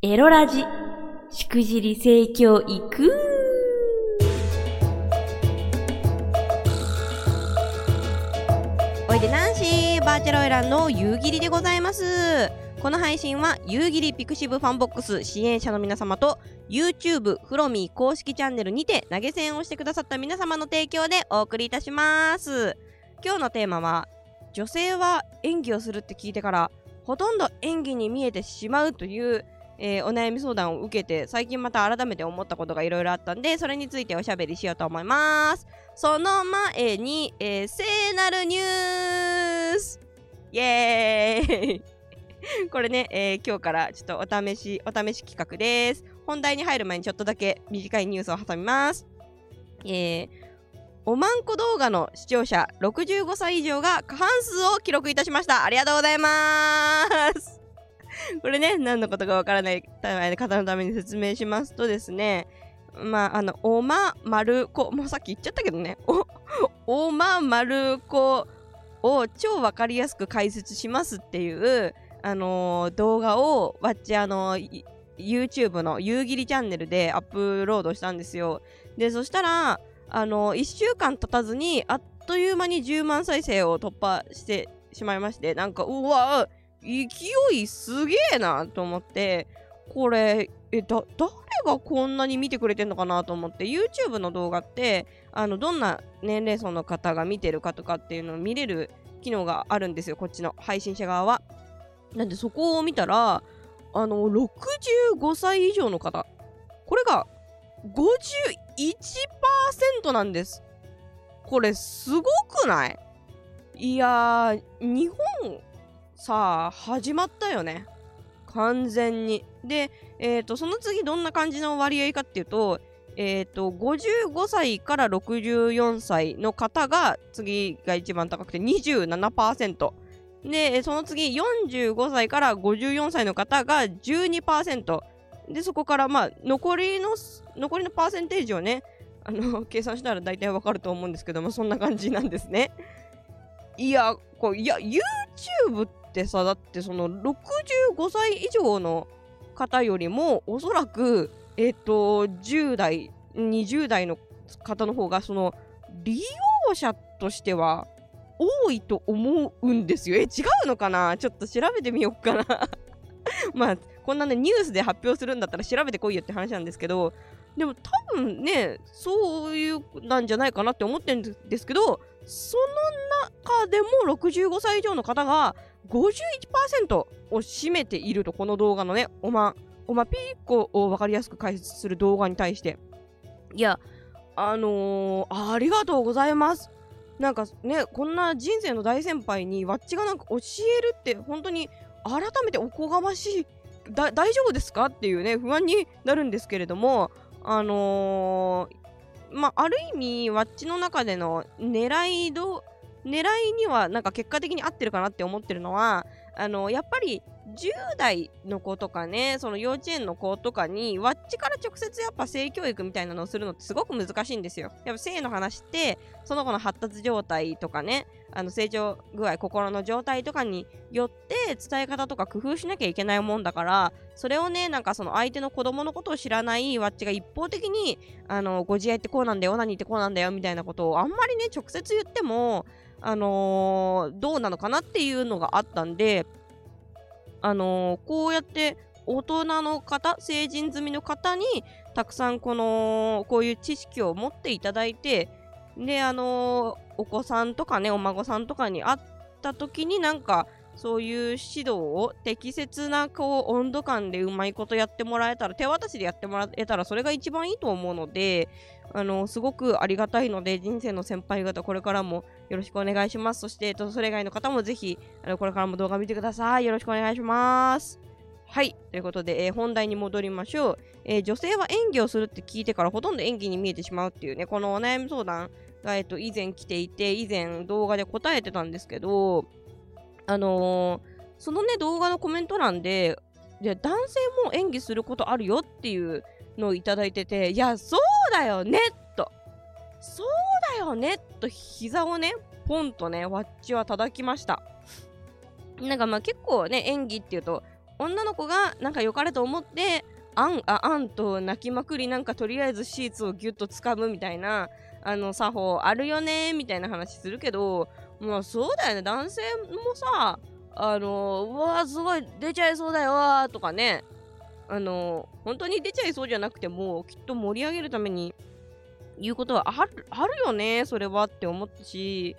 エロラジ、しくじり盛況いくおいでナンシーバーチャルオイランの夕霧でございます。この配信は夕霧 pixiv FANBOX 支援者の皆様と YouTube フロミー公式チャンネルにて投げ銭をしてくださった皆様の提供でお送りいたします。今日のテーマは女性は演技をするって聞いてからほとんど演技に見えてしまうというえー、お悩み相談を受けて最近また改めて思ったことがいろいろあったんでそれについておしゃべりしようと思います。その前に、えー、聖なるニュース。イエーイ。これね、えー、今日からちょっとお試しお試し企画です。本題に入る前にちょっとだけ短いニュースを挟みます。えー、おまんこ動画の視聴者65歳以上が過半数を記録いたしました。ありがとうございます。これね、何のことかわからない方のために説明しますとですね、まあ、あの、おま、まるこ、もうさっき言っちゃったけどね、お、おま、まるこを超わかりやすく解説しますっていう、あのー、動画を、わっち、あのー、YouTube の夕霧チャンネルでアップロードしたんですよ。で、そしたら、あのー、1週間経たずに、あっという間に10万再生を突破してしまいまして、なんか、うわ勢いすげえなと思ってこれえだ誰がこんなに見てくれてんのかなと思って YouTube の動画ってあのどんな年齢層の方が見てるかとかっていうのを見れる機能があるんですよこっちの配信者側は。なんでそこを見たらあの65歳以上の方これが51%なんです。これすごくない？いや日本さあ始まったよね。完全に。で、えーと、その次どんな感じの割合かっていうと,、えーと、55歳から64歳の方が次が一番高くて27%でその次45歳から54歳の方が12%でそこからまあ残りの残りのパーセンテージをねあの計算したら大体わかると思うんですけどもそんな感じなんですね。いやこういや YouTube ってさだってその65歳以上の方よりもおそらくえっ、ー、と10代20代の方の方がその利用者としては多いと思うんですよ。え違うのかな？ちょっと調べてみようかな。まあこんなねニュースで発表するんだったら調べてこいよって話なんですけどでも多分ねそういうなんじゃないかなって思ってるんですけどその中でも65歳以上の方が51%を占めていると、この動画のね、おま、おまピーコを分かりやすく解説する動画に対して。いや、あのー、ありがとうございます。なんかね、こんな人生の大先輩にわっちがなんか教えるって本当に改めておこがましい。大丈夫ですかっていうね、不安になるんですけれども、あのー、まあ、ある意味、わっちの中での狙いど、狙いにはなんか結果的に合ってるかなって思ってるのはあのやっぱり10代の子とかねその幼稚園の子とかにわっちから直接やっぱ性教育みたいなのをするのってすごく難しいんですよ。やっぱ性の話ってその子の発達状態とかねあの成長具合心の状態とかによって伝え方とか工夫しなきゃいけないもんだからそれをねなんかその相手の子供のことを知らないわっちが一方的にあのご自愛ってこうなんだよ何ってこうなんだよみたいなことをあんまりね直接言ってもあのー、どうなのかなっていうのがあったんで、あのー、こうやって大人の方、成人済みの方にたくさんこの、こういう知識を持っていただいて、で、あのー、お子さんとかね、お孫さんとかに会った時になんか、そういう指導を適切なこう温度感でうまいことやってもらえたら手渡しでやってもらえたらそれが一番いいと思うのであのすごくありがたいので人生の先輩方これからもよろしくお願いしますそして、えっと、それ以外の方もぜひあのこれからも動画見てくださいよろしくお願いしますはい。ということで、えー、本題に戻りましょう、えー、女性は演技をするって聞いてからほとんど演技に見えてしまうっていうね、このお悩み相談が、えっと、以前来ていて、以前動画で答えてたんですけど、あのー、そのね、動画のコメント欄で、で男性も演技することあるよっていうのをいただいてて、いや、そうだよねと。そうよねと膝をね、ポンとね、わっちは叩きました。なんかまあ結構ね、演技っていうと、女の子がなんか良かれと思ってあんああんと泣きまくりなんかとりあえずシーツをギュッと掴むみたいなあの作法あるよねみたいな話するけどまあそうだよね男性もさあのうわすごい出ちゃいそうだよとかねあの本当に出ちゃいそうじゃなくてもきっと盛り上げるために言うことはあるあるよねそれはって思ったし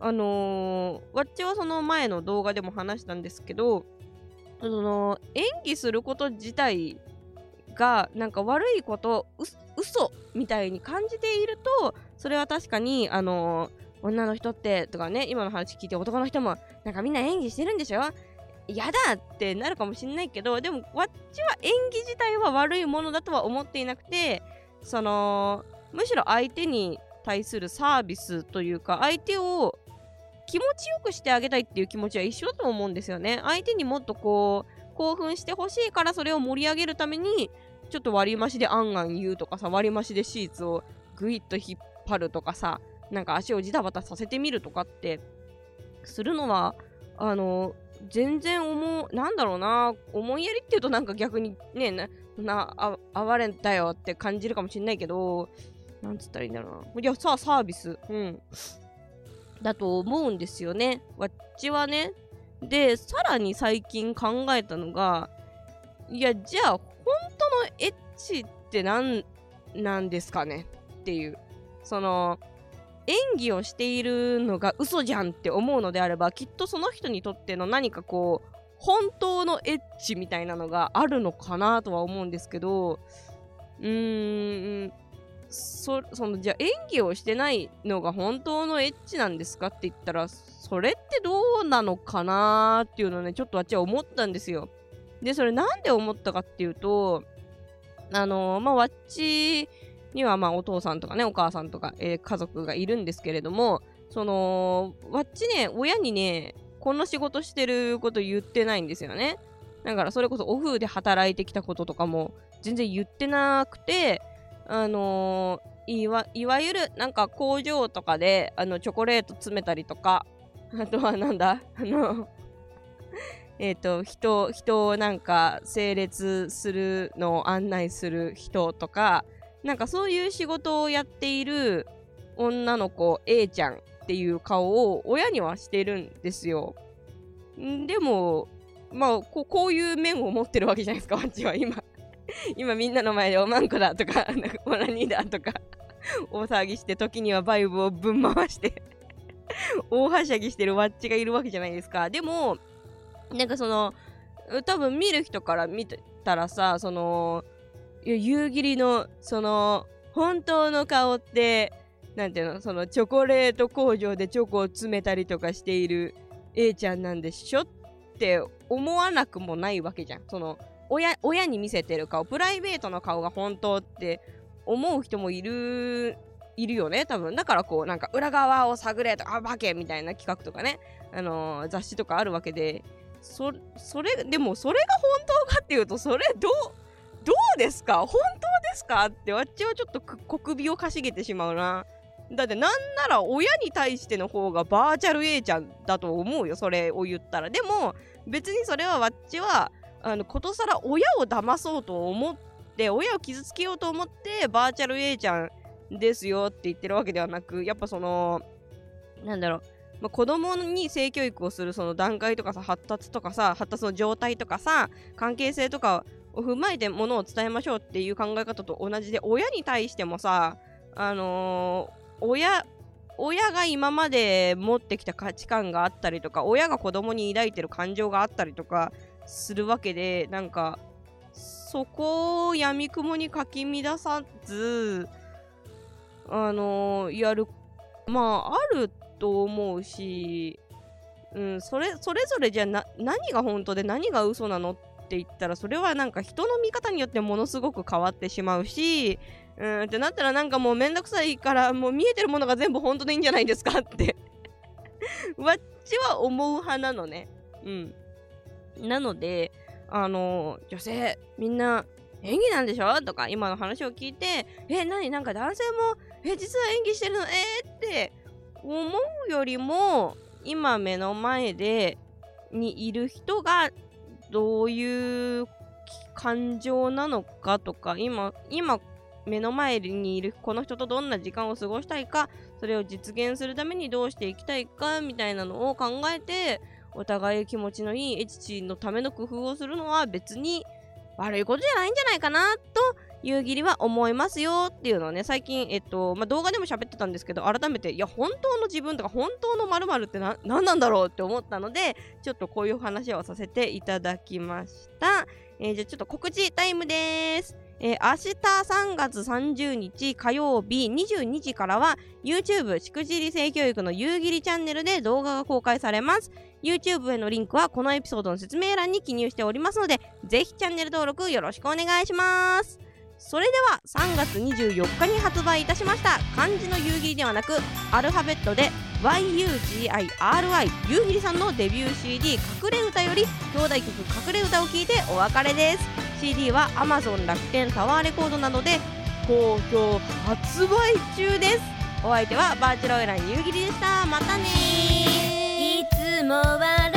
あのー、わっちはその前の動画でも話したんですけどその演技すること自体がなんか悪いことう嘘みたいに感じているとそれは確かにあのー、女の人ってとかね今の話聞いて男の人もなんかみんな演技してるんでしょ？やだってなるかもしんないけどでもわっちは演技自体は悪いものだとは思っていなくてそのむしろ相手に対するサービスというか相手を気持ちよくしてあげたいっていう気持ちは一緒だと思うんですよね。相手にもっとこう興奮してほしいからそれを盛り上げるためにちょっと割り増しであんあん言うとかさ割り増しでシーツをグイッと引っ張るとかさなんか足をジタバタさせてみるとかってするのはあの全然思うなんだろうな思いやりっていうとなんか逆にねななあ哀れんだよって感じるかもしんないけどなんつったらいいんだろうな。いや、さあ、サービス。うん。だと思うんですよね。わっちはね。で、さらに最近考えたのが、いや、じゃあ、本当のエッチって何なんですかね？っていう。その、演技をしているのが嘘じゃんって思うのであれば、きっとその人にとっての何かこう、本当のエッチみたいなのがあるのかなとは思うんですけど、うーん、そそのじゃあ演技をしてないのが本当のエッチなんですかって言ったらそれってどうなのかなっていうのねちょっとあっちは思ったんですよ。でそれなんで思ったかっていうとあのー、まあわっちにはまあお父さんとかねお母さんとか、えー、家族がいるんですけれどもそのわっちね親にねこんな仕事してること言ってないんですよね。だからそれこそオフで働いてきたこととかも全然言ってなくてあのー、いわいわゆるなんか工場とかであのチョコレート詰めたりとかあとはなんだあの えっと人人をなんか整列するのを案内する人とかなんかそういう仕事をやっている女の子 A ちゃんっていう顔を親にはしてるんですよ。でもまあここういう面を持ってるわけじゃないですか、私は今。今みんなの前でおまんこだとか、なんかオラニーだとか、大騒ぎして、時にはバイブをぶん回して大はしゃぎしてるワッチがいるわけじゃないですか。でも、なんかその、多分見る人から見たらさ、その、夕霧の、その、本当の顔って、なんていうの、そのチョコレート工場でチョコを詰めたりとかしている A ちゃんなんでしょって思わなくもないわけじゃん。その、親親に見せてる顔プライベートの顔が本当って思う人もいるいるよね多分。だからこうなんか裏側を探れとか暴けみたいな企画とかね、あのー、雑誌とかあるわけでそそれでもそれが本当かっていうとそれどうどうですか？本当ですか？ってわっちはちょっと小首をかしげてしまうな。だってなんなら親に対しての方がバーチャル A ちゃんだと思うよそれを言ったら。でも別にそれはわっちはあのことさら親を騙そうと思って親を傷つけようと思ってバーチャル A ちゃんですよって言ってるわけではなくやっぱそのなんだろう、まあ、子供に性教育をするその段階とかさ発達とかさ発達の状態とかさ関係性とかを踏まえてものを伝えましょうっていう考え方と同じで親に対してもさあのー、親親が今まで持ってきた価値観があったりとか親が子供に抱いてる感情があったりとかするわけでなんかそこをやみくもにかき乱さずあのー、やるまああると思うし、うん、それそれぞれじゃな何が本当で何が嘘なのって言ったらそれはなんか人の見方によってものすごく変わってしまうしうんってなったらなんかもうめんどくさいからもう見えてるものが全部本当でいいんじゃないですかってわっちは思う派なのね。うん。なので、あの、女性、みんな演技なんでしょ？とか、今の話を聞いて、え、何？なんか男性も、え、実は演技してるの？えー、って思うよりも、今目の前で、にいる人がどういう感情なのかとか今今目の前にいるこの人とどんな時間を過ごしたいかそれを実現するためにどうしていきたいかみたいなのを考えてお互い気持ちのいいエチチのための工夫をするのは別に悪いことじゃないんじゃないかなと夕霧は思いますよっていうのをね最近、えっとまあ、動画でも喋ってたんですけど改めていや本当の自分とか本当の〇〇ってな何なんだろうって思ったのでちょっとこういう話をさせていただきました、え、じゃあちょっと告知タイムです。えー、明日3月30日火曜日22時からは YouTube しくじり性教育の夕霧チャンネルで動画が公開されます。YouTube へのリンクはこのエピソードの説明欄に記入しておりますのでぜひチャンネル登録よろしくお願いします。それでは3月24日に発売いたしました。漢字の夕霧ではなくアルファベットで YUGIRI ゆうひりさんのデビュー CD「隠れ歌」より兄弟曲「隠れ歌」を聴いてお別れです。CD は Amazon 楽天タワーレコードなどで好評発売中です。お相手はバーチャルオイラン夕霧でした。またねいつもは